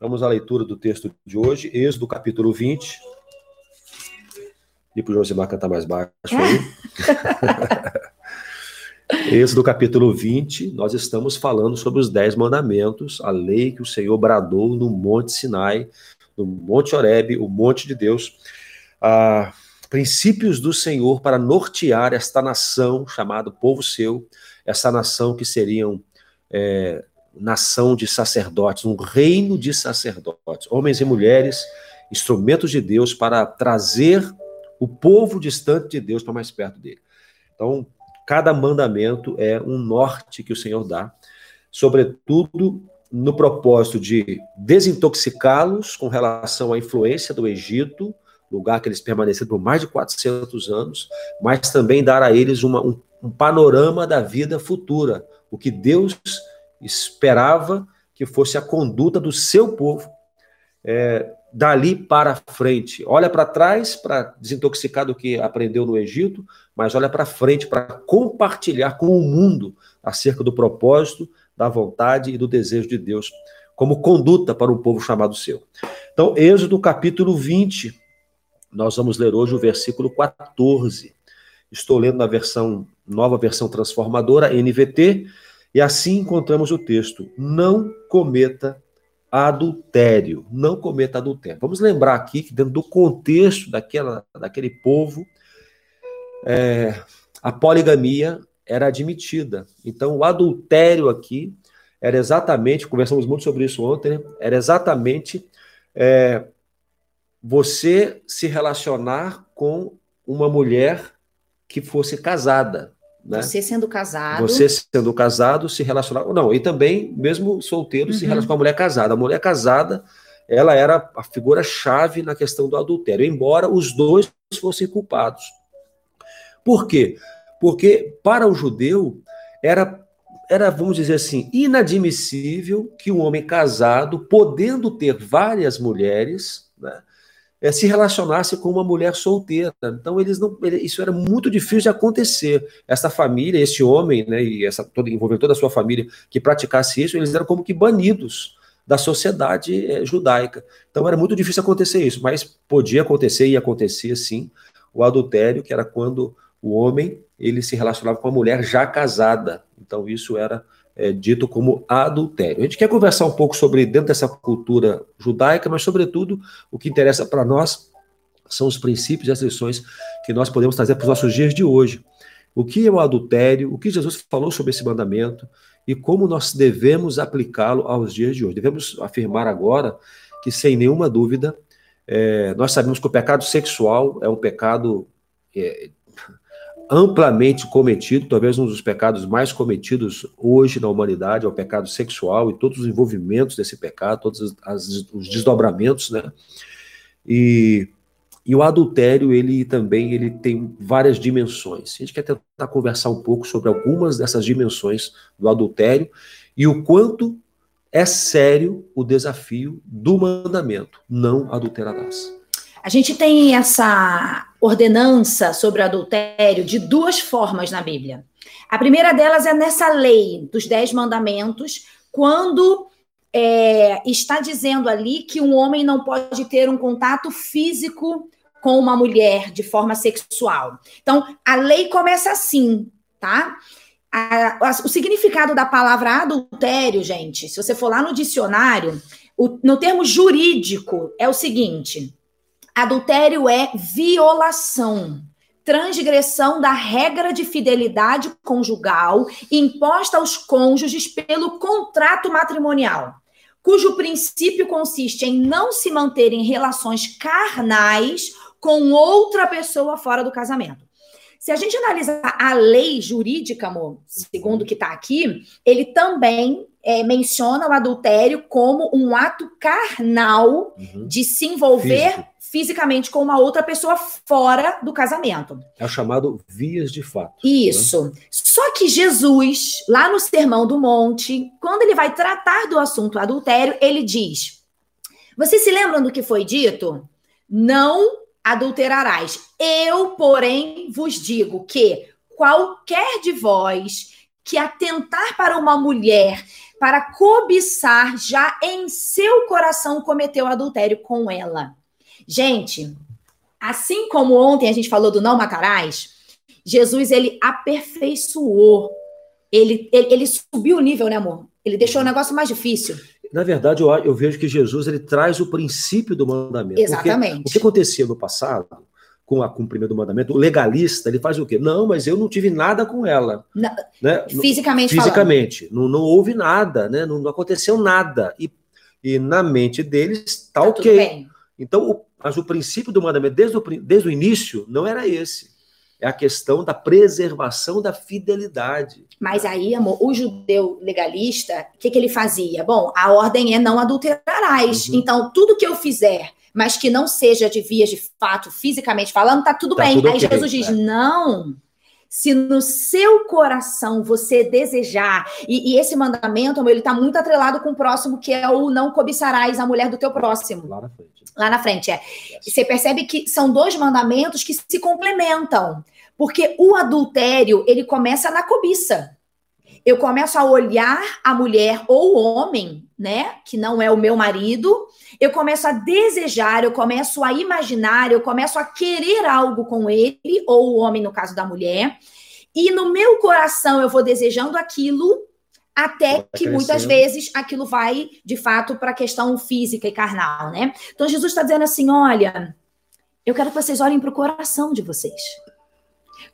Vamos à leitura do texto de hoje, Êxodo capítulo 20. E para o Josimar cantar mais baixo aí. Êxodo capítulo 20, nós estamos falando sobre os dez mandamentos, a lei que o Senhor bradou no Monte Sinai, no Monte Horebe, o Monte de Deus. Ah, princípios do Senhor para nortear esta nação chamada povo seu, essa nação que seriam é, nação de sacerdotes, um reino de sacerdotes, homens e mulheres, instrumentos de Deus para trazer o povo distante de Deus para mais perto dele. Então, cada mandamento é um norte que o Senhor dá, sobretudo no propósito de desintoxicá-los com relação à influência do Egito, lugar que eles permaneceram por mais de 400 anos, mas também dar a eles uma, um, um panorama da vida futura, o que Deus esperava que fosse a conduta do seu povo é, dali para frente. Olha para trás para desintoxicar do que aprendeu no Egito, mas olha para frente para compartilhar com o mundo acerca do propósito, da vontade e do desejo de Deus como conduta para o povo chamado seu. Então, Êxodo capítulo 20, nós vamos ler hoje o versículo 14. Estou lendo na versão, nova versão transformadora, NVT, e assim encontramos o texto: não cometa adultério, não cometa adultério. Vamos lembrar aqui que dentro do contexto daquela, daquele povo, é, a poligamia era admitida. Então, o adultério aqui era exatamente, conversamos muito sobre isso ontem, né? era exatamente é, você se relacionar com uma mulher que fosse casada. Né? Você sendo casado. Você sendo casado, se relacionar. Não, e também, mesmo solteiro, uhum. se relacionar com a mulher casada. A mulher casada, ela era a figura-chave na questão do adultério, embora os dois fossem culpados. Por quê? Porque para o judeu era, era, vamos dizer assim, inadmissível que um homem casado, podendo ter várias mulheres, né, é, se relacionasse com uma mulher solteira. Então eles não, isso era muito difícil de acontecer. Essa família, esse homem, né, e essa toda envolvendo toda a sua família que praticasse isso, eles eram como que banidos da sociedade é, judaica. Então era muito difícil acontecer isso, mas podia acontecer e acontecia sim o adultério, que era quando o homem ele se relacionava com a mulher já casada. Então isso era é, dito como adultério. A gente quer conversar um pouco sobre, dentro dessa cultura judaica, mas, sobretudo, o que interessa para nós são os princípios e as lições que nós podemos trazer para os nossos dias de hoje. O que é o adultério, o que Jesus falou sobre esse mandamento e como nós devemos aplicá-lo aos dias de hoje. Devemos afirmar agora que, sem nenhuma dúvida, é, nós sabemos que o pecado sexual é um pecado é, amplamente cometido, talvez um dos pecados mais cometidos hoje na humanidade, é o pecado sexual e todos os envolvimentos desse pecado, todos as, os desdobramentos, né? E, e o adultério, ele também ele tem várias dimensões. A gente quer tentar conversar um pouco sobre algumas dessas dimensões do adultério e o quanto é sério o desafio do mandamento, não adulterarás. A gente tem essa ordenança sobre o adultério de duas formas na Bíblia. A primeira delas é nessa lei dos Dez Mandamentos, quando é, está dizendo ali que um homem não pode ter um contato físico com uma mulher de forma sexual. Então, a lei começa assim, tá? A, a, o significado da palavra adultério, gente, se você for lá no dicionário, o, no termo jurídico, é o seguinte: Adultério é violação, transgressão da regra de fidelidade conjugal imposta aos cônjuges pelo contrato matrimonial, cujo princípio consiste em não se manter em relações carnais com outra pessoa fora do casamento. Se a gente analisar a lei jurídica, amor, segundo o que está aqui, ele também é, menciona o adultério como um ato carnal uhum. de se envolver Físico fisicamente com uma outra pessoa fora do casamento. É o chamado vias de fato. Isso. Né? Só que Jesus, lá no Sermão do Monte, quando ele vai tratar do assunto adultério, ele diz: Vocês se lembram do que foi dito? Não adulterarás. Eu, porém, vos digo que qualquer de vós que atentar para uma mulher para cobiçar, já em seu coração cometeu adultério com ela. Gente, assim como ontem a gente falou do não matarás, Jesus ele aperfeiçoou, ele, ele, ele subiu o nível, né, amor? Ele deixou o negócio mais difícil. Na verdade, eu, eu vejo que Jesus ele traz o princípio do mandamento. Exatamente. Porque, o que acontecia no passado com o cumprimento do mandamento, o legalista, ele faz o quê? Não, mas eu não tive nada com ela. Não, né? Fisicamente Fisicamente. Não, não, houve nada, né? Não, não, aconteceu nada. E, e na mente deles tá, tá ok. Então, o, mas o princípio do mandamento, desde o, desde o início, não era esse. É a questão da preservação da fidelidade. Mas aí, amor, o judeu legalista, o que, que ele fazia? Bom, a ordem é não adulterarás. Uhum. Então, tudo que eu fizer mas que não seja de vias de fato, fisicamente falando, tá tudo tá bem. Tudo Aí okay, Jesus diz: é. não. Se no seu coração você desejar, e, e esse mandamento, ele está muito atrelado com o próximo, que é o não cobiçarás a mulher do teu próximo. Lá na frente. Lá na frente, é. Você percebe que são dois mandamentos que se complementam. Porque o adultério, ele começa na cobiça eu começo a olhar a mulher ou o homem, né, que não é o meu marido, eu começo a desejar, eu começo a imaginar, eu começo a querer algo com ele, ou o homem, no caso da mulher, e no meu coração eu vou desejando aquilo, até que muitas vezes aquilo vai, de fato, para a questão física e carnal, né? Então Jesus está dizendo assim: olha, eu quero que vocês olhem para o coração de vocês.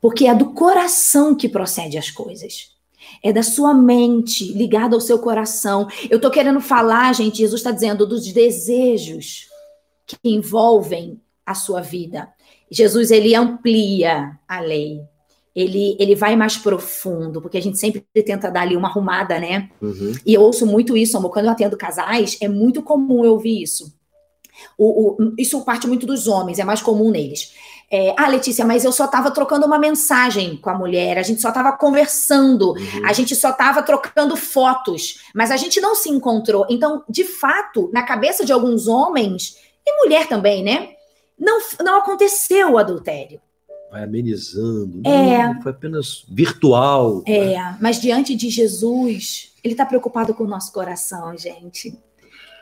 Porque é do coração que procede as coisas é da sua mente, ligada ao seu coração. Eu estou querendo falar, gente, Jesus está dizendo dos desejos que envolvem a sua vida. Jesus, ele amplia a lei. Ele, ele vai mais profundo, porque a gente sempre tenta dar ali uma arrumada, né? Uhum. E eu ouço muito isso, amor. Quando eu atendo casais, é muito comum eu ouvir isso. O, o, isso parte muito dos homens, é mais comum neles. É, ah, Letícia, mas eu só estava trocando uma mensagem com a mulher, a gente só estava conversando, uhum. a gente só estava trocando fotos, mas a gente não se encontrou. Então, de fato, na cabeça de alguns homens, e mulher também, né? Não, não aconteceu o adultério. Vai amenizando. É. Não, foi apenas virtual. É, né? mas diante de Jesus, ele está preocupado com o nosso coração, gente.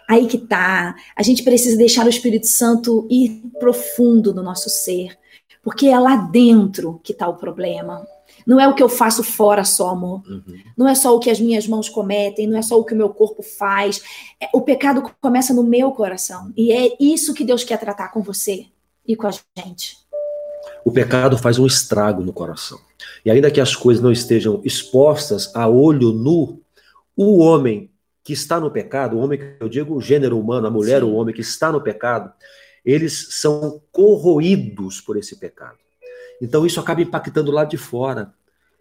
Aí que tá. A gente precisa deixar o Espírito Santo ir profundo no nosso ser, porque é lá dentro que está o problema. Não é o que eu faço fora só, amor. Uhum. Não é só o que as minhas mãos cometem, não é só o que o meu corpo faz. É, o pecado começa no meu coração. E é isso que Deus quer tratar com você e com a gente. O pecado faz um estrago no coração. E ainda que as coisas não estejam expostas a olho nu, o homem que está no pecado, o homem que eu digo o gênero humano, a mulher, Sim. o homem que está no pecado, eles são corroídos por esse pecado. Então isso acaba impactando lá de fora.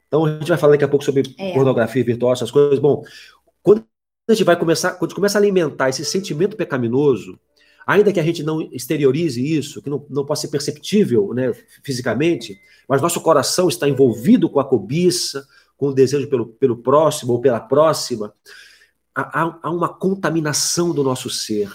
Então a gente vai falar daqui a pouco sobre é. pornografia virtual, essas coisas. Bom, quando a gente vai começar, quando a gente começa a alimentar esse sentimento pecaminoso, ainda que a gente não exteriorize isso, que não, não possa ser perceptível né, fisicamente, mas nosso coração está envolvido com a cobiça, com o desejo pelo, pelo próximo ou pela próxima, há, há uma contaminação do nosso ser,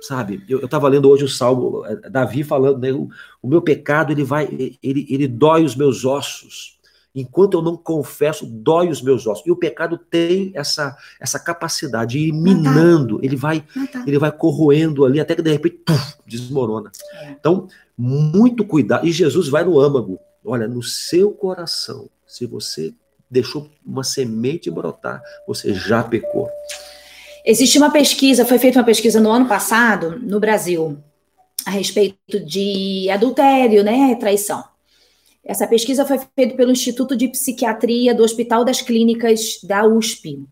sabe? Eu estava lendo hoje o Salmo, eh, Davi falando, né, o, o, meu pecado ele vai, ele, ele dói os meus ossos. Enquanto eu não confesso, dói os meus ossos. E o pecado tem essa, essa capacidade de ir minando, ele vai, ele vai corroendo ali, até que de repente puf, desmorona. É. Então, muito cuidado. E Jesus vai no âmago. Olha, no seu coração, se você deixou uma semente brotar, você já pecou. Existe uma pesquisa, foi feita uma pesquisa no ano passado, no Brasil, a respeito de adultério, né, traição. Essa pesquisa foi feita pelo Instituto de Psiquiatria do Hospital das Clínicas da USP.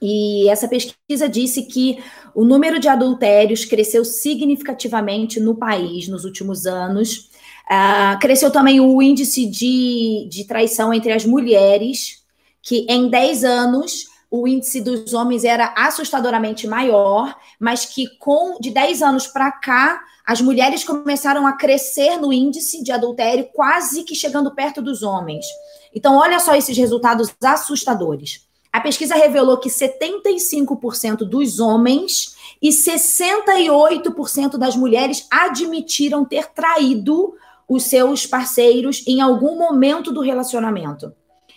E essa pesquisa disse que o número de adultérios cresceu significativamente no país nos últimos anos Uh, cresceu também o índice de, de traição entre as mulheres, que em 10 anos o índice dos homens era assustadoramente maior, mas que com de 10 anos para cá, as mulheres começaram a crescer no índice de adultério, quase que chegando perto dos homens. Então, olha só esses resultados assustadores. A pesquisa revelou que 75% dos homens e 68% das mulheres admitiram ter traído os seus parceiros em algum momento do relacionamento.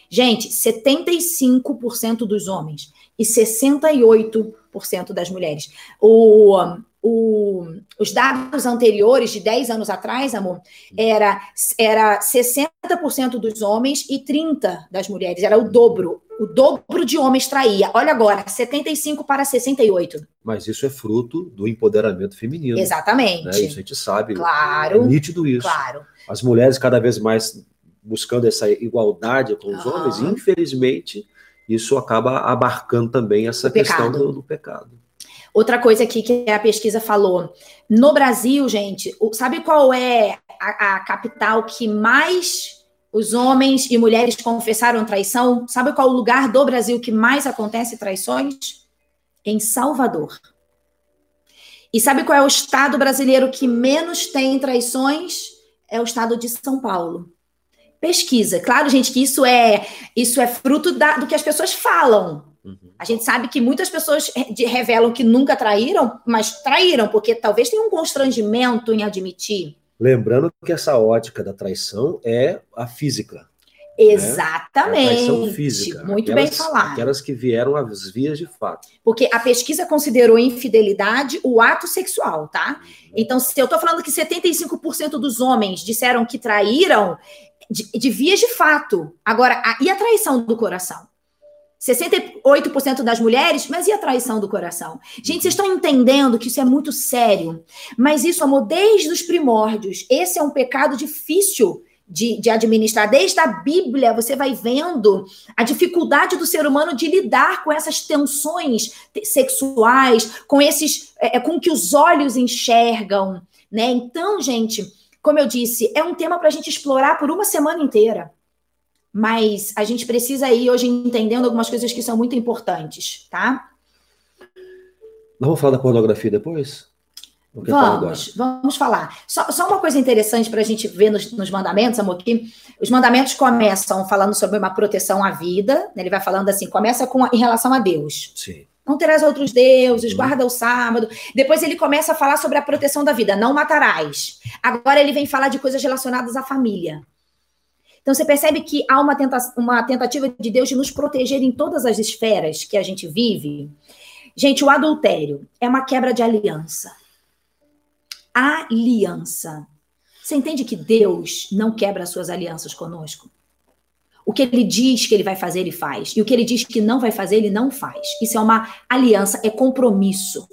Gente, 75% dos homens e 68% das mulheres. O, o, os dados anteriores, de 10 anos atrás, amor, era, era 60% dos homens e 30% das mulheres. Era o dobro. O dobro de homens traía. Olha agora, 75 para 68. Mas isso é fruto do empoderamento feminino. Exatamente. Né? Isso a gente sabe. Claro. É nítido isso. Claro. As mulheres cada vez mais buscando essa igualdade com os uhum. homens, infelizmente, isso acaba abarcando também essa questão do, do pecado. Outra coisa aqui que a pesquisa falou. No Brasil, gente, sabe qual é a, a, capital que mais os homens e mulheres confessaram traição? Sabe qual o lugar do Brasil que mais acontece traições? Em Salvador. E sabe qual é o estado brasileiro que menos tem traições? É o estado de São Paulo. Pesquisa. Claro, gente, que isso é isso é fruto da, do que as pessoas falam. Uhum. A gente sabe que muitas pessoas revelam que nunca traíram, mas traíram, porque talvez tenha um constrangimento em admitir. Lembrando que essa ótica da traição é a física. Exatamente. Né? É a traição física. Muito aquelas, bem falado. Aquelas que vieram às vias de fato. Porque a pesquisa considerou infidelidade o ato sexual, tá? Uhum. Então, se eu tô falando que 75% dos homens disseram que traíram, de, de vias de fato. Agora, a, e a traição do coração? 68% das mulheres, mas e a traição do coração? Gente, vocês estão entendendo que isso é muito sério. Mas isso, amor, desde os primórdios. Esse é um pecado difícil de, de, administrar. Desde a Bíblia, você vai vendo a dificuldade do ser humano de lidar com essas tensões sexuais, com esses. É, é com que os olhos enxergam. Né? Então, gente, como eu disse, é um tema para a gente explorar por uma semana inteira mas a gente precisa ir hoje entendendo algumas coisas que são muito importantes, tá? Nós vamos falar da pornografia depois? Vamos, vamos falar. Só, só, uma coisa interessante para a gente ver nos, nos, mandamentos, amor, que os mandamentos começam falando sobre uma proteção à vida, né? ele vai falando assim, começa com em relação a Deus. Sim. Não terás outros deuses, uhum. guarda o sábado. Depois ele começa a falar sobre a proteção da vida, não matarás. Agora ele vem falar de coisas relacionadas à família. Então você percebe que há uma, tenta uma tentativa de Deus de nos proteger em todas as esferas que a gente vive. Gente, o adultério é uma quebra de aliança. Aliança. Você entende que Deus não quebra suas alianças conosco? O que ele diz que ele vai fazer, ele faz. E o que ele diz que não vai fazer, ele não faz. Isso é uma aliança, é compromisso.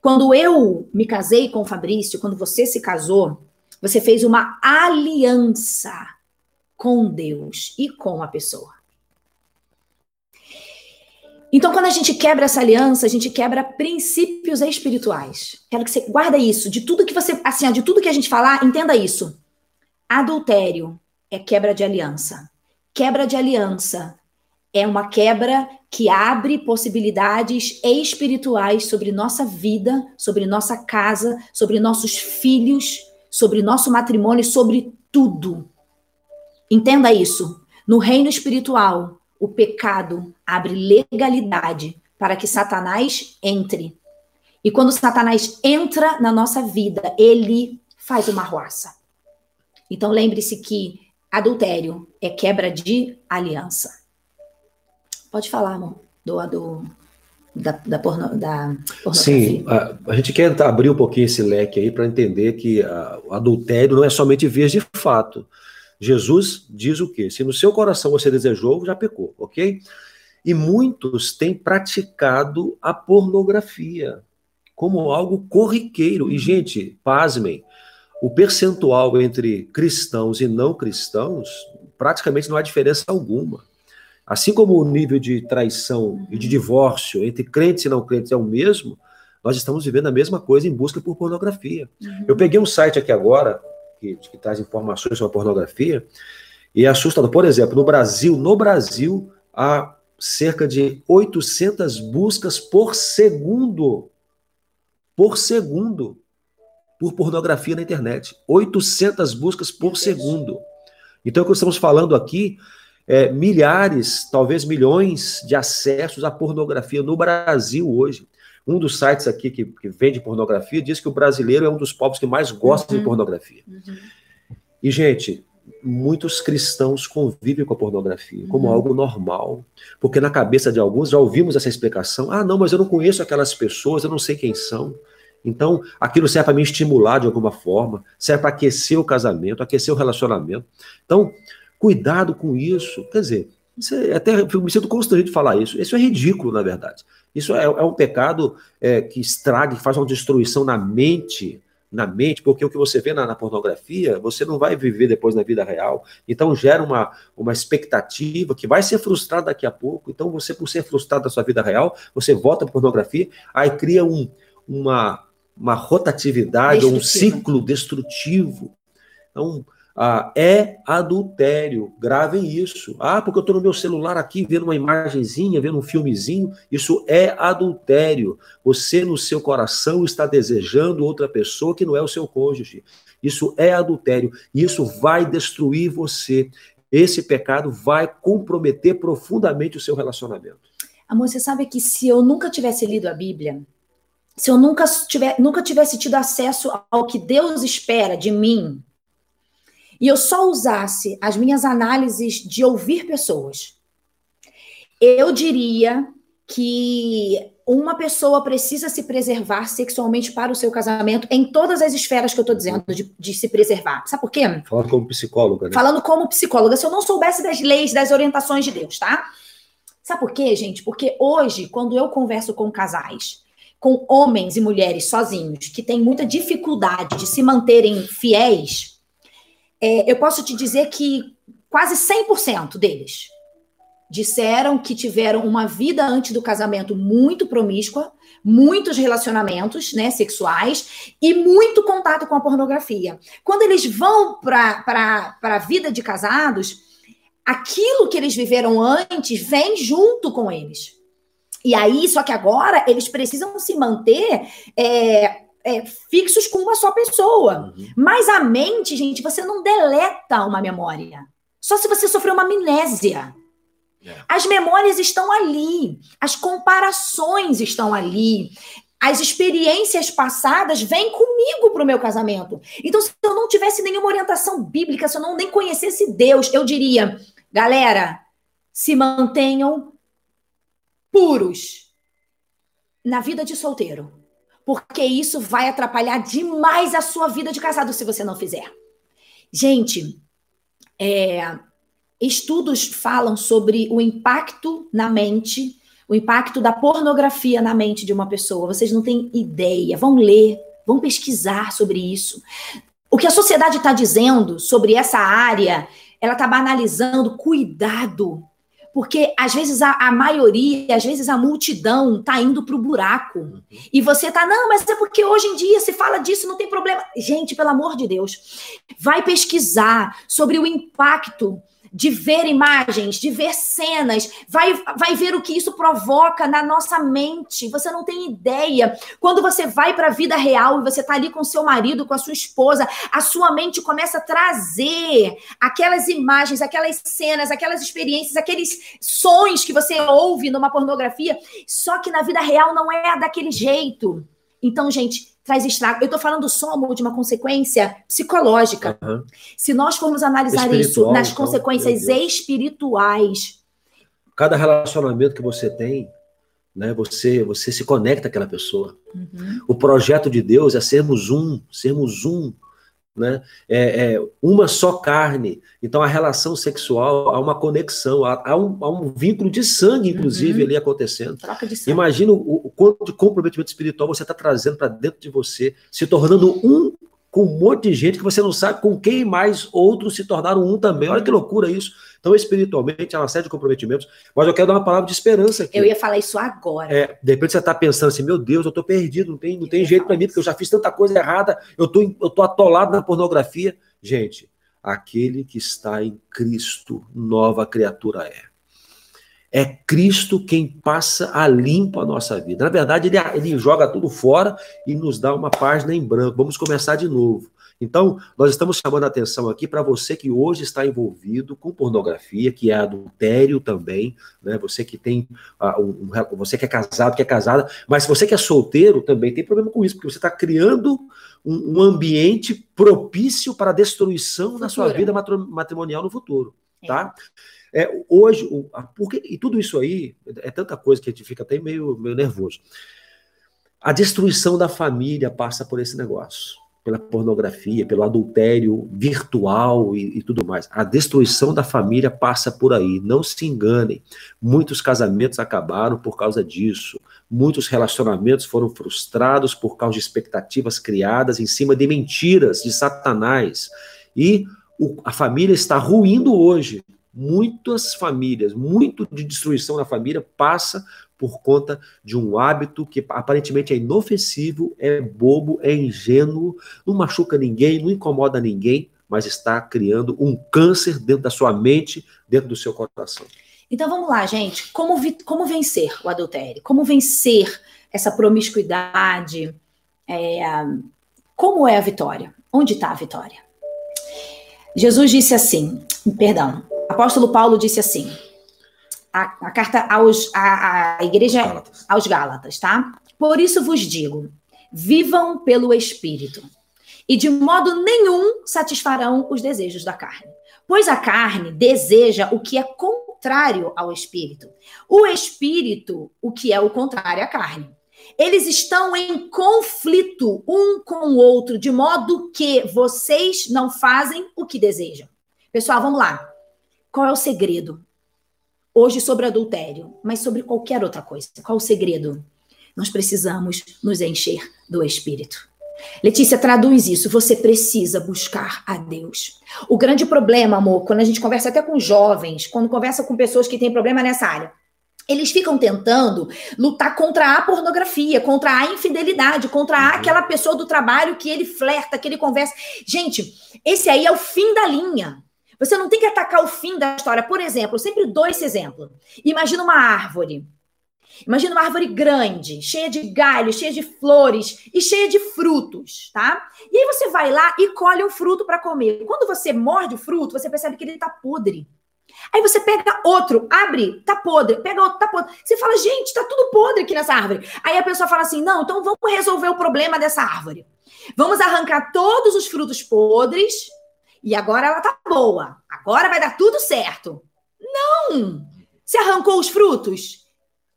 Quando eu me casei com o Fabrício, quando você se casou, você fez uma aliança com Deus e com a pessoa. Então, quando a gente quebra essa aliança, a gente quebra princípios espirituais. Quero que você guarda isso. De tudo que você, assim, de tudo que a gente falar, entenda isso. Adultério é quebra de aliança. Quebra de aliança é uma quebra que abre possibilidades espirituais sobre nossa vida, sobre nossa casa, sobre nossos filhos, sobre nosso matrimônio, sobre tudo. Entenda isso. No reino espiritual, o pecado abre legalidade para que Satanás entre. E quando Satanás entra na nossa vida, ele faz uma roça. Então lembre-se que adultério é quebra de aliança. Pode falar, amor, do, do da, da, porno, da pornografia. Sim, a, a, gente quer abrir um pouquinho esse leque aí para entender que a, o adultério não é somente vias de fato. Jesus diz o quê? Se no seu coração você desejou, já pecou, ok? E muitos têm praticado a pornografia como algo corriqueiro. E, gente, pasmem, o percentual entre cristãos e não cristãos praticamente não há diferença alguma. Assim como o nível de traição e de divórcio entre crentes e não crentes é o mesmo, nós estamos vivendo a mesma coisa em busca por pornografia. Uhum. Eu peguei um site aqui agora, que, que traz informações sobre a pornografia, e é assustador. Por exemplo, no Brasil, no Brasil, há cerca de 800 buscas por segundo. Por segundo. Por pornografia na internet. 800 buscas por segundo. Então, o que estamos falando aqui é milhares, talvez milhões de acessos à pornografia no Brasil hoje. Um dos sites aqui que, que vende pornografia diz que o brasileiro é um dos povos que mais gosta uhum. de pornografia. Uhum. E, gente, muitos cristãos convivem com a pornografia como uhum. algo normal, porque na cabeça de alguns já ouvimos essa explicação: ah, não, mas eu não conheço aquelas pessoas, eu não sei quem são. Então, aquilo serve para me estimular de alguma forma, serve para aquecer o casamento, aquecer o relacionamento. Então, cuidado com isso. Quer dizer, isso é, até me sinto constrangido de falar isso. Isso é ridículo, na verdade. Isso é, é um pecado é, que estraga, que faz uma destruição na mente na mente, porque o que você vê na, na, pornografia, você não vai viver depois na vida real. Então gera uma, uma expectativa que vai ser frustrada daqui a pouco. Então você, por ser frustrado da sua vida real, você volta para pornografia, aí cria um, uma, uma rotatividade, ou um ciclo destrutivo. Então, ah, é adultério. Gravem isso. Ah, porque eu estou no meu celular aqui vendo uma imagenzinha, vendo um filmezinho. Isso é adultério. Você, no seu coração, está desejando outra pessoa que não é o seu cônjuge. Isso é adultério. Isso vai destruir você. Esse pecado vai comprometer profundamente o seu relacionamento. Amor, você sabe que se eu nunca tivesse lido a Bíblia, se eu nunca, tiver, nunca tivesse tido acesso ao que Deus espera de mim, e eu só usasse as minhas análises de ouvir pessoas, eu diria que uma pessoa precisa se preservar sexualmente para o seu casamento em todas as esferas que eu estou dizendo de, de, se preservar. Sabe por quê? Falando como psicóloga, né? Falando como psicóloga. Se eu não soubesse das leis, das orientações de Deus, tá? Sabe por quê, gente? Porque hoje, quando eu converso com casais, com homens e mulheres sozinhos, que têm muita dificuldade de se manterem fiéis, é, eu posso te dizer que quase 100% deles disseram que tiveram uma vida antes do casamento muito promíscua, muitos relacionamentos né, sexuais e muito contato com a pornografia. Quando eles vão para a vida de casados, aquilo que eles viveram antes vem junto com eles. E aí, só que agora eles precisam se manter é, é, fixos com uma só pessoa. Uhum. Mas a mente, gente, você não deleta uma memória. Só se você sofreu uma amnésia. É. As memórias estão ali, as comparações estão ali, as experiências passadas vêm comigo para o meu casamento. Então, se eu não tivesse nenhuma orientação bíblica, se eu não nem conhecesse Deus, eu diria, galera, se mantenham puros na vida de solteiro porque isso vai atrapalhar demais a sua vida de casado se você não fizer. Gente, é, estudos falam sobre o impacto na mente, o impacto da pornografia na mente de uma pessoa. Vocês não têm ideia. Vão ler, vão pesquisar sobre isso. O que a sociedade está dizendo sobre essa área, ela está banalizando cuidado porque às vezes a, a, maioria, às vezes a multidão tá indo pro buraco. Uhum. E você tá, não, mas é porque hoje em dia se fala disso, não tem problema. Gente, pelo amor de Deus, vai pesquisar sobre o impacto de ver imagens, de ver cenas, vai, vai ver o que isso provoca na nossa mente. Você não tem ideia. Quando você vai para a vida real e você está ali com seu marido, com a sua esposa, a sua mente começa a trazer aquelas imagens, aquelas cenas, aquelas experiências, aqueles sons que você ouve numa pornografia, só que na vida real não é daquele jeito. Então, gente, traz estrago. Eu estou falando só de uma consequência psicológica. Uhum. Se nós formos analisar isso nas então, consequências espirituais. Cada relacionamento que você tem, né, você, você se conecta àquela pessoa. Uhum. O projeto de Deus é sermos um, sermos um né? É, é, uma só carne. Então a relação sexual há uma conexão, há, há, um, há um, vínculo de sangue, inclusive, uhum. ali acontecendo. Imagina o, o, quanto de comprometimento espiritual você está trazendo para dentro de você, se tornando um com um monte de gente que você não sabe com quem mais outros se tornaram um também. Olha que loucura isso. Então, espiritualmente, há uma série de comprometimentos, mas eu quero dar uma palavra de esperança aqui. Eu ia falar isso agora. É, de repente você está pensando assim, meu Deus, eu estou perdido, não tem, não tem jeito para mim, porque eu já fiz tanta coisa errada, eu tô, eu tô atolado na pornografia. Gente, aquele que está em Cristo, nova criatura é. É Cristo quem passa a limpo a nossa vida. Na verdade, ele, ele joga tudo fora e nos dá uma página em branco. Vamos começar de novo. Então, nós estamos chamando a atenção aqui para você que hoje está envolvido com pornografia, que é adultério também, né? Você que tem uh, um, você que é casado, que é casada, mas você que é solteiro também tem problema com isso, porque você está criando um, um, ambiente propício para a destruição da sua vida matrimonial no futuro, tá? É. Hoje, o, a, porque, e tudo isso aí é tanta coisa que a gente fica até meio, meio nervoso. A destruição da família passa por esse negócio pela pornografia, pelo adultério virtual e, e, tudo mais. A destruição da família passa por aí. Não se enganem. Muitos casamentos acabaram por causa disso. Muitos relacionamentos foram frustrados por causa de expectativas criadas em cima de mentiras de Satanás. E o, a família está ruindo hoje. Muitas famílias, muito de destruição na família passa por conta de um hábito que aparentemente é inofensivo, é bobo, é ingênuo, não machuca ninguém, não incomoda ninguém, mas está criando um câncer dentro da sua mente, dentro do seu coração. Então vamos lá, gente. Como, como vencer o adultério? Como vencer essa promiscuidade? É, como é a vitória? Onde está a vitória? Jesus disse assim, perdão, apóstolo Paulo disse assim: a, a carta aos, a, a igreja Gálatas. aos Gálatas, tá? Por isso vos digo: vivam pelo Espírito, e de modo nenhum satisfarão os desejos da carne. Pois a carne deseja o que é contrário ao Espírito, o Espírito, o que é o contrário à carne. Eles estão em conflito um com o outro, de modo que vocês não fazem o que desejam. Pessoal, vamos lá. Qual é o segredo? hoje sobre adultério, mas sobre qualquer outra coisa. Qual o segredo? Nós precisamos nos encher do Espírito. Letícia, traduz isso. Você precisa buscar a Deus. O grande problema, amor, quando a gente conversa até com jovens, quando conversa com pessoas que têm problema nessa área, eles ficam tentando lutar contra a pornografia, contra a infidelidade, contra uhum. aquela pessoa do trabalho que ele flerta, que ele conversa. Gente, esse aí é o fim da linha. Você não tem que atacar o fim da história. Por exemplo, eu sempre dou esse exemplo. Imagina uma árvore. Imagina uma árvore grande, cheia de galhos, cheia de flores e cheia de frutos, tá? E aí você vai lá e colhe um fruto para comer. Quando você morde o fruto, você percebe que ele tá podre. Aí você pega outro, abre, tá podre, pega outro, tá podre. Você fala, gente, tá tudo podre aqui nessa árvore. Aí a pessoa fala assim: não, então vamos resolver o problema dessa árvore. Vamos arrancar todos os frutos podres e agora ela tá boa. Agora vai dar tudo certo. Não! Você arrancou os frutos?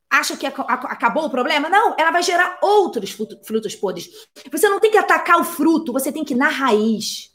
Acha que acabou o problema? Não, ela vai gerar outros frutos podres. Você não tem que atacar o fruto, você tem que ir na raiz.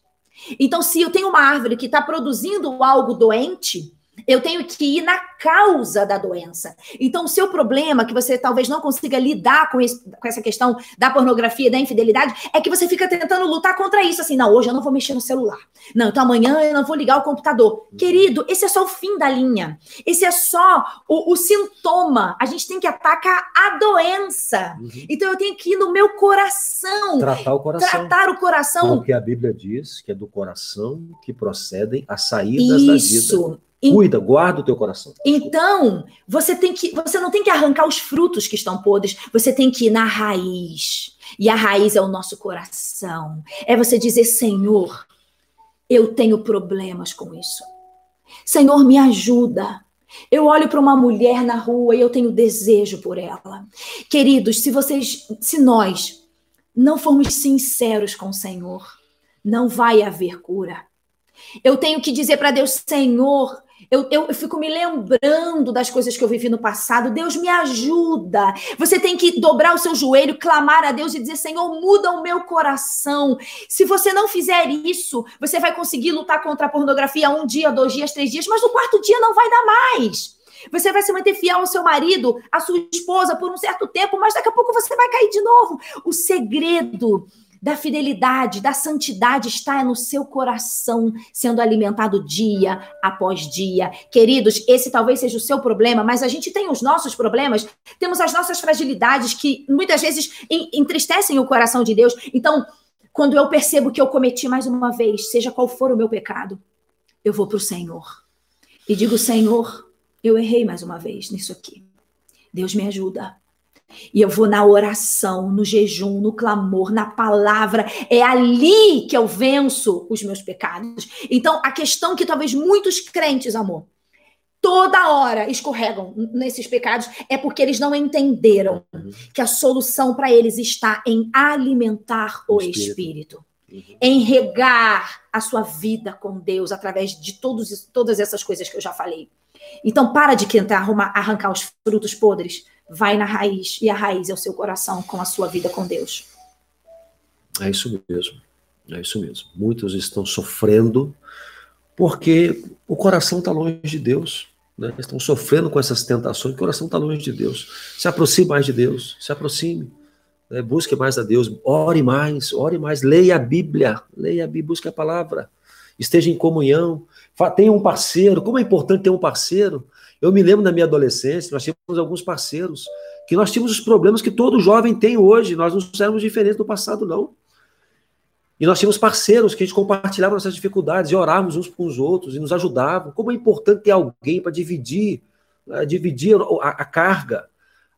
Então, se eu tenho uma árvore que está produzindo algo doente, eu tenho que ir na causa da doença. Então, o seu problema, que você talvez não consiga lidar com, esse, com essa questão da pornografia, da infidelidade, é que você fica tentando lutar contra isso. Assim, não, hoje eu não vou mexer no celular. Não, então amanhã eu não vou ligar o computador. Uhum. Querido, esse é só o fim da linha. Esse é só o, o sintoma. A gente tem que atacar a doença. Uhum. Então, eu tenho que ir no meu coração. Tratar o coração. Tratar o coração. Porque a Bíblia diz que é do coração que procedem as saídas isso. da vida. Isso. Cuida, guarda o teu coração. Então, você tem que, você não tem que arrancar os frutos que estão podres, você tem que ir na raiz. E a raiz é o nosso coração. É você dizer, Senhor, eu tenho problemas com isso. Senhor, me ajuda. Eu olho para uma mulher na rua e eu tenho desejo por ela. Queridos, se vocês, se nós não formos sinceros com o Senhor, não vai haver cura. Eu tenho que dizer para Deus, Senhor, eu, eu, eu, fico me lembrando das coisas que eu vivi no passado. Deus me ajuda. Você tem que dobrar o seu joelho, clamar a Deus e dizer: Senhor, muda o meu coração. Se você não fizer isso, você vai conseguir lutar contra a pornografia um dia, dois dias, três dias, mas no quarto dia não vai dar mais. Você vai se manter fiel ao seu marido, à sua esposa por um certo tempo, mas daqui a pouco você vai cair de novo. O segredo da fidelidade, da santidade está no seu coração, sendo alimentado dia após dia. Queridos, esse talvez seja o seu problema, mas a gente tem os nossos problemas, temos as nossas fragilidades que muitas vezes entristecem o coração de Deus. Então, quando eu percebo que eu cometi mais uma vez, seja qual for o meu pecado, eu vou para o Senhor e digo: Senhor, eu errei mais uma vez nisso aqui. Deus me ajuda. E eu vou na oração, no jejum, no clamor, na palavra. É ali que eu venço os meus pecados. Então, a questão que talvez muitos crentes, amor, toda hora escorregam nesses pecados é porque eles não entenderam uhum. que a solução para eles está em alimentar o, o espírito. espírito. Uhum. Em regar a sua vida com Deus através de todos, todas essas coisas que eu já falei. Então, para de tentar arrumar, arrancar os frutos podres vai na raiz, e a raiz é o seu coração com a sua vida com Deus. É isso mesmo. É isso mesmo. Muitos estão sofrendo porque o coração está longe de Deus. Né? Estão sofrendo com essas tentações, o coração está longe de Deus. Se aproxime mais de Deus, se aproxime. Né? Busque mais a Deus, ore mais, ore mais, leia a Bíblia, leia a Bíblia, busque a palavra, esteja em comunhão, tenha um parceiro. Como é importante ter um parceiro. Eu me lembro da minha adolescência, nós tínhamos alguns parceiros, que nós tínhamos os problemas que todo jovem tem hoje, nós não éramos diferentes do passado, não. E nós tínhamos parceiros que a gente compartilhava nossas dificuldades e orávamos uns com os outros e nos ajudavam. Como é importante ter alguém para dividir, né, dividir a, a, carga.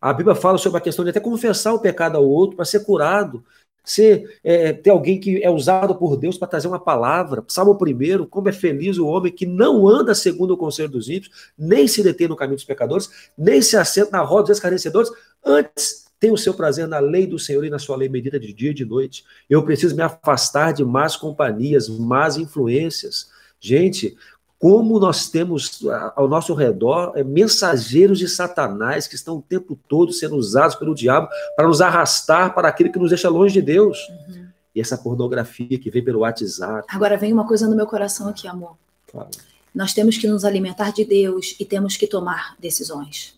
A Bíblia fala sobre a questão de até confessar o pecado ao outro para ser curado ser, é, ter alguém que é usado por Deus para trazer uma palavra. Salmo primeiro, como é feliz o homem que não anda segundo o conselho dos ímpios, nem se detém no caminho dos pecadores, nem se assenta na roda dos escarnecedores, antes tem o seu prazer na lei do Senhor e na sua lei medida de dia e de noite. Eu preciso me afastar de más companhias, más influências. Gente, como nós temos ao nosso redor é, mensageiros de Satanás que estão o tempo todo sendo usados pelo diabo para nos arrastar para aquilo que nos deixa longe de Deus. Uhum. E essa pornografia que vem pelo WhatsApp. Agora vem uma coisa no meu coração aqui, amor. Claro. Nós temos que nos alimentar de Deus e temos que tomar decisões.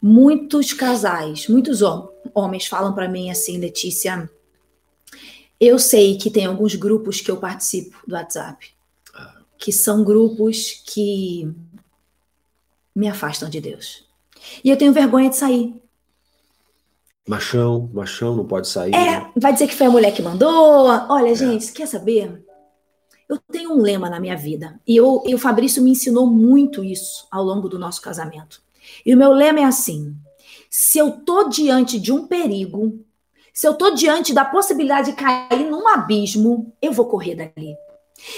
Muitos casais, muitos homens falam para mim assim, Letícia, eu sei que tem alguns grupos que eu participo do WhatsApp que são grupos que me afastam de Deus. E eu tenho vergonha de sair. Machão, machão não pode sair. É, né? vai dizer que foi a mulher que mandou. Olha, é. gente, quer saber? Eu tenho um lema na minha vida. E, eu, e o Fabrício me ensinou muito isso ao longo do nosso casamento. E o meu lema é assim: se eu tô diante de um perigo, se eu tô diante da possibilidade de cair num abismo, eu vou correr dali.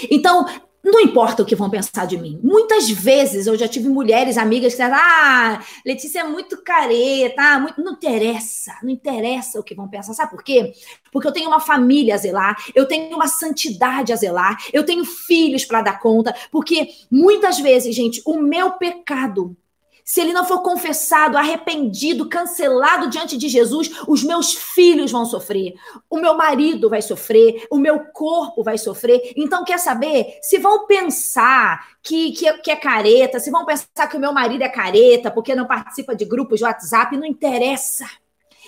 Então, não importa o que vão pensar de mim. Muitas vezes eu já tive mulheres, amigas que disseram: Ah, Letícia é muito careta, ah, muito... não interessa, não interessa o que vão pensar. Sabe por quê? Porque eu tenho uma família a zelar, eu tenho uma santidade a zelar, eu tenho filhos para dar conta. Porque muitas vezes, gente, o meu pecado se ele não for confessado, arrependido, cancelado diante de Jesus, os meus filhos vão sofrer, o meu marido vai sofrer, o meu corpo vai sofrer. Então, quer saber? Se vão pensar que, que, que é careta, se vão pensar que o meu marido é careta porque não participa de grupos de WhatsApp, não interessa.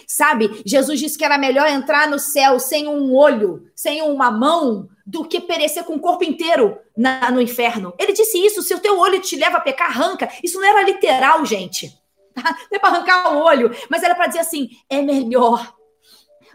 Sabe? Jesus disse que era melhor entrar no céu sem um olho, sem uma mão, do que perecer com o corpo inteiro na, no inferno. Ele disse isso: se o teu olho te leva a pecar, arranca. Isso não era literal, gente. Tá? Não é para arrancar o olho, mas era para dizer assim: é melhor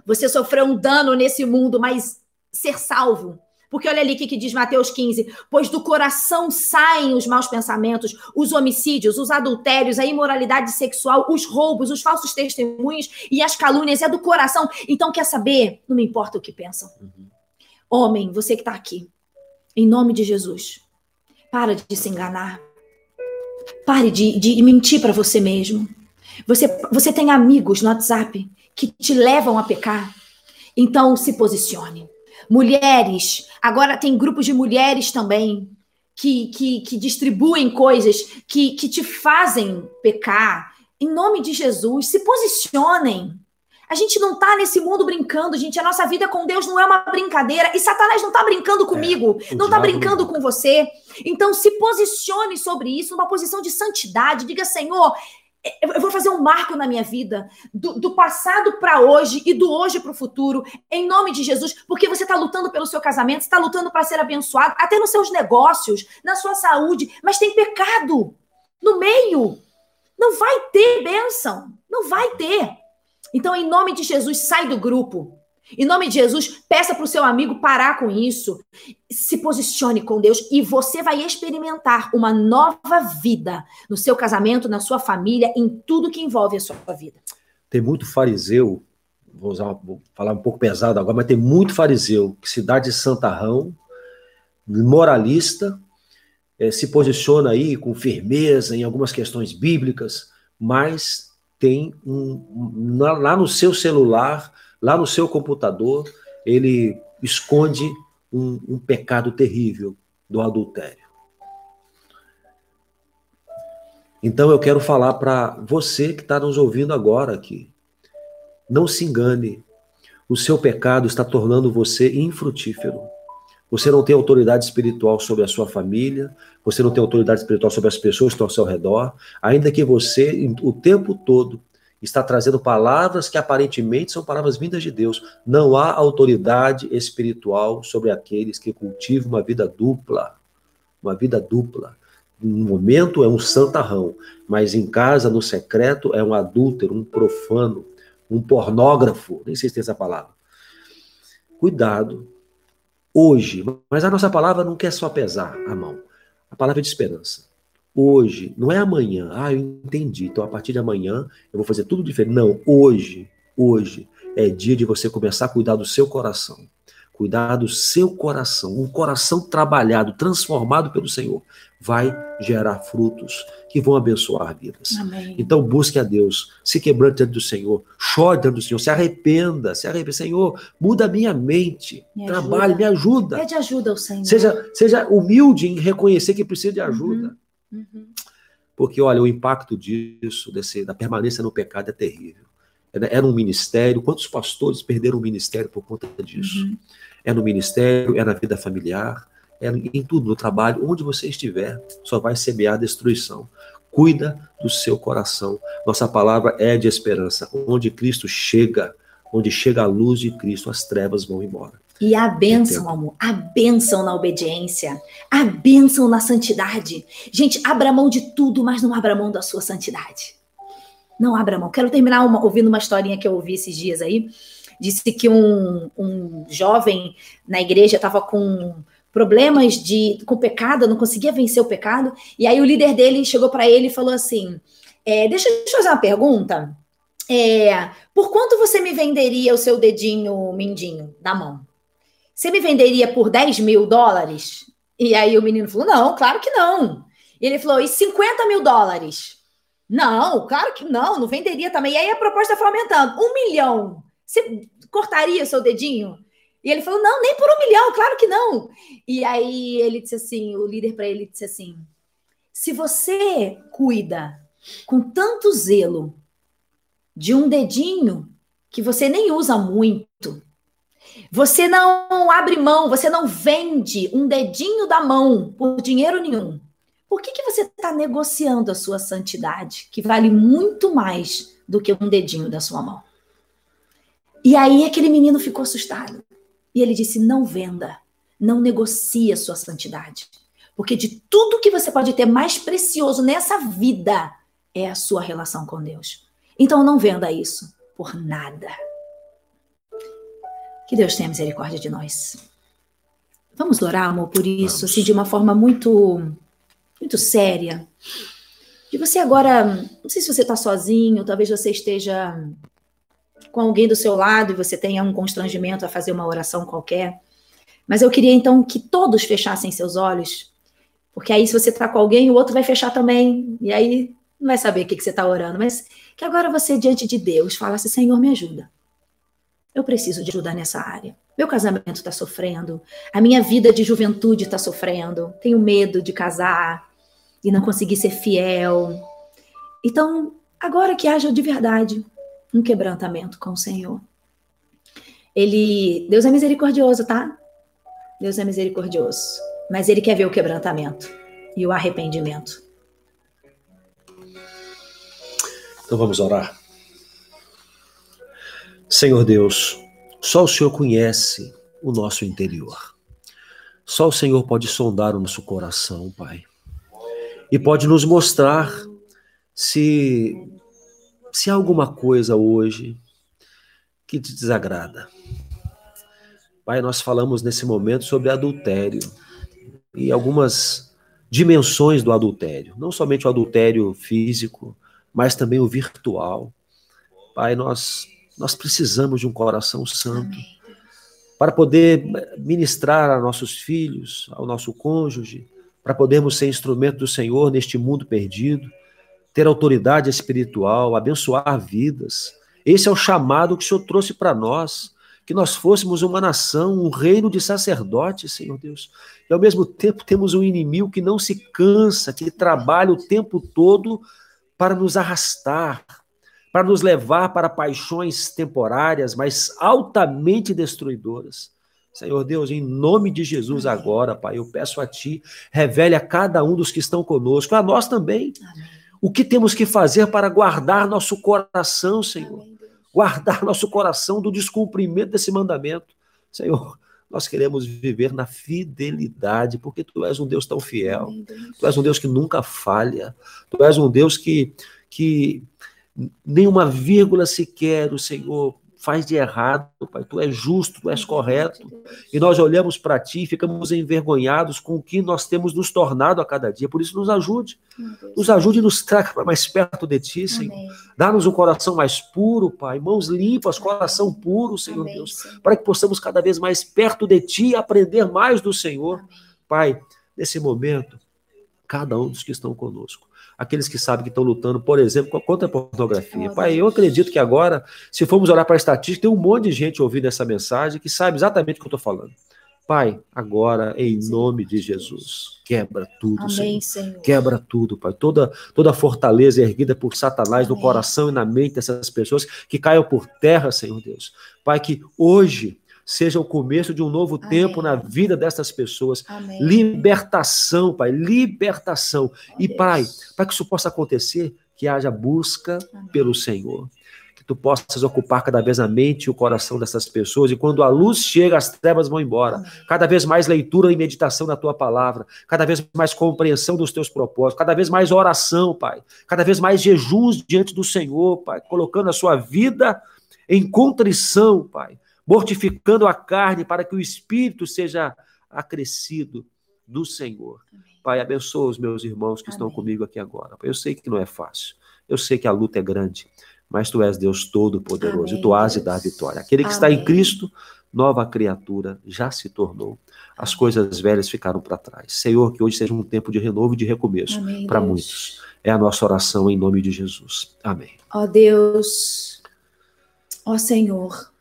você sofrer um dano nesse mundo, mas ser salvo porque olha ali o que, diz Mateus 15: pois do coração saem os maus pensamentos, os homicídios, os adultérios, a imoralidade sexual, os roubos, os falsos testemunhos e as calúnias. É do coração. Então, quer saber? Não me importa o que pensam. Uhum. Homem, você que está aqui, em nome de Jesus, para de se enganar. Pare de, de mentir para você mesmo. Você, você tem amigos no WhatsApp que te levam a pecar. Então, se posicione. Mulheres, agora tem grupos de mulheres também que, que, que distribuem coisas que, que te fazem pecar. Em nome de Jesus, se posicionem. A gente não tá nesse mundo brincando, gente. A nossa vida com Deus não é uma brincadeira. E Satanás não tá brincando comigo, é, não tá brincando com você. Então se posicione sobre isso, numa posição de santidade. Diga, Senhor, eu vou fazer um marco na minha vida, do, do passado para hoje e do hoje para o futuro, em nome de Jesus, porque você está lutando pelo seu casamento, está lutando para ser abençoado, até nos seus negócios, na sua saúde, mas tem pecado no meio. Não vai ter bênção, não vai ter. Então, em nome de Jesus, sai do grupo. Em nome de Jesus, peça para o seu amigo parar com isso. Se posicione com Deus e você vai experimentar uma nova vida no seu casamento, na sua família, em tudo que envolve a sua vida. Tem muito fariseu, vou, usar, vou falar um pouco pesado agora, mas tem muito fariseu que se dá de santarrão, moralista, é, se posiciona aí com firmeza em algumas questões bíblicas, mas tem um, lá no seu celular, lá no seu computador, ele esconde um, um pecado terrível do adultério. Então eu quero falar para você que está nos ouvindo agora aqui. Não se engane, o seu pecado está tornando você infrutífero. Você não tem autoridade espiritual sobre a sua família, você não tem autoridade espiritual sobre as pessoas que estão ao seu redor, ainda que você, o tempo todo, está trazendo palavras que aparentemente são palavras vindas de Deus. Não há autoridade espiritual sobre aqueles que cultivam uma vida dupla. Uma vida dupla. No momento é um santarrão, mas em casa, no secreto, é um adúltero, um profano, um pornógrafo. Nem sei se tem essa palavra. Cuidado hoje. Mas a nossa palavra não quer só pesar a mão. A palavra é de esperança. Hoje, não é amanhã. Ah, eu entendi. Então, a partir de amanhã, eu vou fazer tudo diferente. Não, hoje, hoje é dia de você começar a cuidar do seu coração. Cuidar do seu coração. Um coração trabalhado, transformado pelo Senhor, vai gerar frutos que vão abençoar vidas. Amém. Então busque a Deus, se quebrante diante do Senhor, chore diante do Senhor, se arrependa, se arrependa, Senhor, muda a minha mente, me trabalhe, me ajuda. Pede ajuda ao Senhor. Seja, seja humilde em reconhecer que precisa de ajuda. Uhum. Uhum. Porque, olha, o impacto disso, desse, da permanência no pecado é terrível. Era um ministério, quantos pastores perderam o ministério por conta disso? Uhum. É no ministério, é na vida familiar, é em tudo, no trabalho, onde você estiver, só vai semear destruição. Cuida do seu coração. Nossa palavra é de esperança. Onde Cristo chega, onde chega a luz de Cristo, as trevas vão embora. E a bênção, amor, a bênção na obediência, a bênção na santidade. Gente, abra mão de tudo, mas não abra mão da sua santidade. Não abra mão. Quero terminar uma, ouvindo uma historinha que eu ouvi esses dias aí. Disse que um, um jovem na igreja estava com problemas de com pecado, não conseguia vencer o pecado. E aí o líder dele chegou para ele e falou assim: é, Deixa eu te fazer uma pergunta. É, por quanto você me venderia o seu dedinho mindinho da mão? Você me venderia por 10 mil dólares? E aí o menino falou: Não, claro que não. E ele falou: E 50 mil dólares? Não, claro que não, não venderia também. E aí a proposta foi aumentando: um milhão. Você cortaria o seu dedinho? E ele falou: não, nem por um milhão, claro que não. E aí ele disse assim: o líder para ele disse assim: se você cuida com tanto zelo de um dedinho que você nem usa muito, você não abre mão, você não vende um dedinho da mão por dinheiro nenhum. Por que, que você está negociando a sua santidade, que vale muito mais do que um dedinho da sua mão? E aí aquele menino ficou assustado. E ele disse: não venda, não negocie a sua santidade. Porque de tudo que você pode ter mais precioso nessa vida é a sua relação com Deus. Então não venda isso por nada. Que Deus tenha misericórdia de nós. Vamos orar, amor, por isso, Vamos. assim, de uma forma muito, muito séria. De você agora, não sei se você está sozinho, talvez você esteja com alguém do seu lado e você tenha um constrangimento a fazer uma oração qualquer. Mas eu queria então que todos fechassem seus olhos, porque aí se você está com alguém, o outro vai fechar também, e aí não vai saber o que, que você está orando, mas que agora você, diante de Deus, falasse: Senhor, me ajuda. Eu preciso de ajuda nessa área. Meu casamento está sofrendo, a minha vida de juventude está sofrendo, tenho medo de casar e não conseguir ser fiel. Então, agora que haja de verdade um quebrantamento com o Senhor. Ele, Deus é misericordioso, tá? Deus é misericordioso, mas ele quer ver o quebrantamento e o arrependimento. Então vamos orar. Senhor Deus, só o Senhor conhece o nosso interior. Só o Senhor pode sondar o nosso coração, Pai. E pode nos mostrar se se há alguma coisa hoje que te desagrada. Pai, nós falamos nesse momento sobre adultério e algumas dimensões do adultério, não somente o adultério físico, mas também o virtual. Pai, nós, nós precisamos de um coração santo. Amém para poder ministrar a nossos filhos, ao nosso cônjuge, para podermos ser instrumento do Senhor neste mundo perdido, ter autoridade espiritual, abençoar vidas. Esse é o chamado que o Senhor trouxe para nós, que nós fôssemos uma nação, um reino de sacerdotes, Senhor Deus. E ao mesmo tempo temos um inimigo que não se cansa, que trabalha o tempo todo para nos arrastar, para nos levar para paixões temporárias, mas altamente destruidoras. Senhor Deus, em nome de Jesus agora, Pai, eu peço a Ti, revele a cada um dos que estão conosco, a nós também, Amém. o que temos que fazer para guardar nosso coração, Senhor. Amém, guardar nosso coração do descumprimento desse mandamento. Senhor, nós queremos viver na fidelidade, porque Tu és um Deus tão fiel, Amém, Tu és um Deus que nunca falha, Tu és um Deus que, que nenhuma vírgula sequer o Senhor faz de errado, Pai. Tu és justo, tu és correto. E nós olhamos para ti e ficamos envergonhados com o que nós temos nos tornado a cada dia. Por isso, nos ajude. Nos ajude e nos traga mais perto de ti, Senhor. Dá-nos um coração mais puro, Pai. Mãos limpas, coração puro, Senhor Amém, Deus. Senhor. Para que possamos cada vez mais perto de ti e aprender mais do Senhor. Pai, nesse momento, cada um dos que estão conosco aqueles que sabem que estão lutando, por exemplo, contra a pornografia. Pai, eu acredito que agora, se formos olhar para a estatística, tem um monte de gente ouvindo essa mensagem que sabe exatamente o que eu estou falando. Pai, agora, em nome de Jesus, quebra tudo, Amém, Senhor. Senhor. Quebra tudo, Pai. Toda, toda fortaleza erguida por Satanás Amém. no coração e na mente dessas pessoas que caiam por terra, Senhor Deus. Pai, que hoje seja o começo de um novo Amém. tempo na vida dessas pessoas. Amém. Libertação, Pai, libertação. Oh, e, Deus. Pai, para que isso possa acontecer, que haja busca Amém. pelo Senhor. Que tu possas ocupar cada vez a mente e o coração dessas pessoas, e quando a luz chega, as trevas vão embora. Cada vez mais leitura e meditação da tua palavra, cada vez mais compreensão dos teus propósitos, cada vez mais oração, Pai, cada vez mais jejuns diante do Senhor, Pai, colocando a sua vida em contrição, Pai, mortificando a carne para que o espírito seja acrescido do Senhor. Pai, abençoa os meus irmãos que Amém. estão comigo aqui agora. Eu sei que não é fácil. Eu sei que a luta é grande, mas tu és Deus todo-poderoso e tu has de dar vitória. Aquele que Amém. está em Cristo, nova criatura, já se tornou. As coisas velhas ficaram para trás. Senhor, que hoje seja um tempo de renovo e de recomeço para muitos. É a nossa oração em nome de Jesus. Amém. Ó Deus, ó Senhor,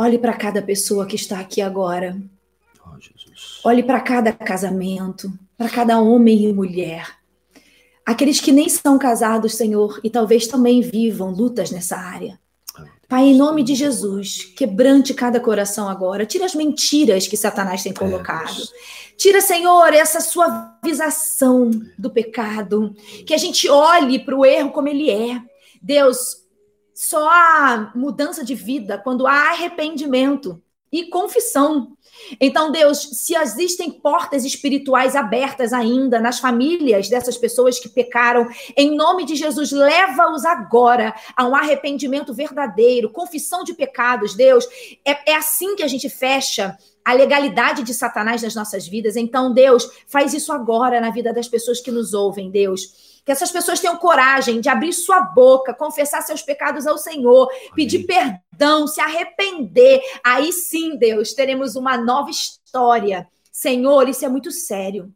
Olhe para cada pessoa que está aqui agora. Oh, Olhe para cada casamento, para cada homem e mulher. Aqueles que nem são casados, Senhor, e talvez também vivam lutas nessa área. Pai, em nome de Jesus, quebrante cada coração agora. Tira as mentiras que Satanás tem colocado. Tira, Senhor, essa suavização do pecado. Que a gente olhe para o erro como ele é. Deus, só há mudança de vida quando há arrependimento e confissão. Então, Deus, se existem portas espirituais abertas ainda nas famílias dessas pessoas que pecaram, em nome de Jesus, leva-os agora a um arrependimento verdadeiro, confissão de pecados, Deus. É, é assim que a gente fecha a legalidade de Satanás nas nossas vidas. Então, Deus, faz isso agora na vida das pessoas que nos ouvem, Deus que essas pessoas tenham coragem de abrir sua boca, confessar seus pecados ao Senhor, Amém. pedir perdão, se arrepender. Aí sim, Deus, teremos uma nova história. Senhor, isso é muito sério.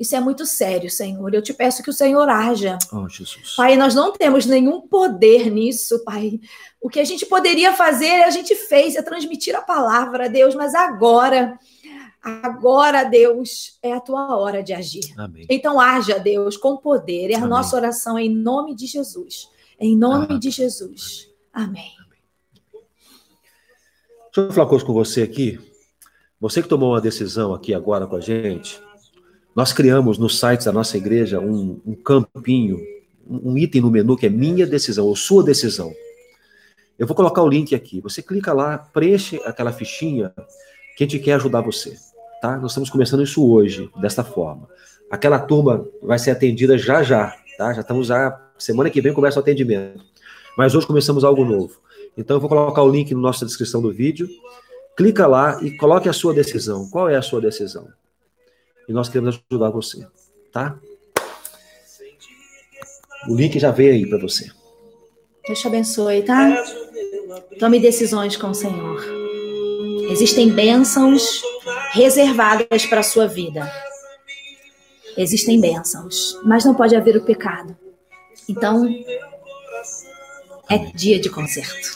Isso é muito sério, Senhor. Eu te peço que o Senhor haja. Oh, Jesus. Pai, nós não temos nenhum poder nisso, Pai. O que a gente poderia fazer, a gente fez, é transmitir a palavra, Deus, mas agora Agora, Deus, é a tua hora de agir. Amém. Então, haja, Deus, com poder. É a Amém. nossa oração em nome de Jesus. Em nome Amém. de Jesus. Amém. Deixa eu falar uma coisa com você aqui. Você que tomou uma decisão aqui agora com a gente, nós criamos no site da nossa igreja um, um campinho, um item no menu que é minha decisão, ou sua decisão. Eu vou colocar o link aqui. Você clica lá, preenche aquela fichinha que a gente quer ajudar você tá? Nós estamos começando isso hoje, desta forma. Aquela turma vai ser atendida já já, tá? Já estamos já, semana que vem começa o atendimento. Mas hoje começamos algo novo. Então eu vou colocar o link na nossa descrição do vídeo. Clica lá e coloque a sua decisão. Qual é a sua decisão? E nós queremos ajudar você, tá? O link já veio aí para você. Deus te abençoe, tá? Tome decisões com o Senhor. Existem bênçãos reservadas para a sua vida. Existem bênçãos, mas não pode haver o pecado. Então, é dia de concerto.